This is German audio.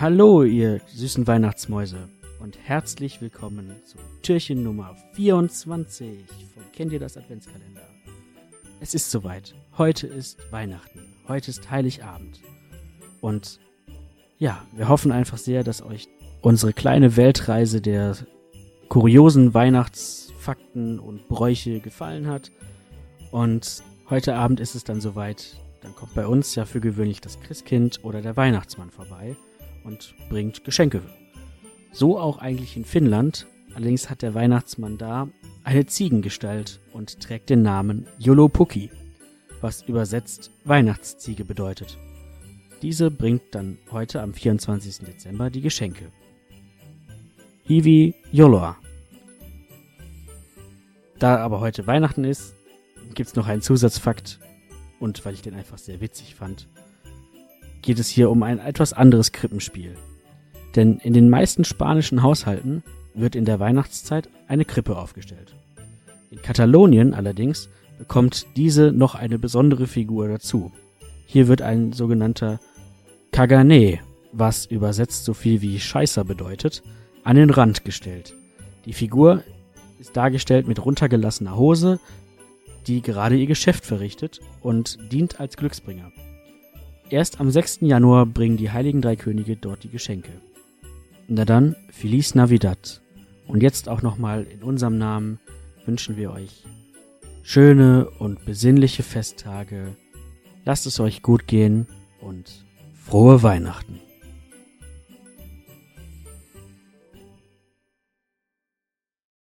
Hallo, ihr süßen Weihnachtsmäuse und herzlich willkommen zu Türchen Nummer 24 von Kennt ihr das Adventskalender? Es ist soweit. Heute ist Weihnachten. Heute ist Heiligabend. Und ja, wir hoffen einfach sehr, dass euch unsere kleine Weltreise der kuriosen Weihnachtsfakten und Bräuche gefallen hat. Und heute Abend ist es dann soweit. Dann kommt bei uns ja für gewöhnlich das Christkind oder der Weihnachtsmann vorbei und bringt Geschenke. So auch eigentlich in Finnland. Allerdings hat der Weihnachtsmann da eine Ziegengestalt und trägt den Namen Jolopukki, was übersetzt Weihnachtsziege bedeutet. Diese bringt dann heute am 24. Dezember die Geschenke. Hivi Joloa. Da aber heute Weihnachten ist, gibt's noch einen Zusatzfakt und weil ich den einfach sehr witzig fand, geht es hier um ein etwas anderes Krippenspiel. Denn in den meisten spanischen Haushalten wird in der Weihnachtszeit eine Krippe aufgestellt. In Katalonien allerdings bekommt diese noch eine besondere Figur dazu. Hier wird ein sogenannter Cagané, was übersetzt so viel wie Scheißer bedeutet, an den Rand gestellt. Die Figur ist dargestellt mit runtergelassener Hose, die gerade ihr Geschäft verrichtet und dient als Glücksbringer. Erst am 6. Januar bringen die heiligen drei Könige dort die Geschenke. Na dann, Feliz Navidad. Und jetzt auch nochmal in unserem Namen wünschen wir euch schöne und besinnliche Festtage. Lasst es euch gut gehen und frohe Weihnachten.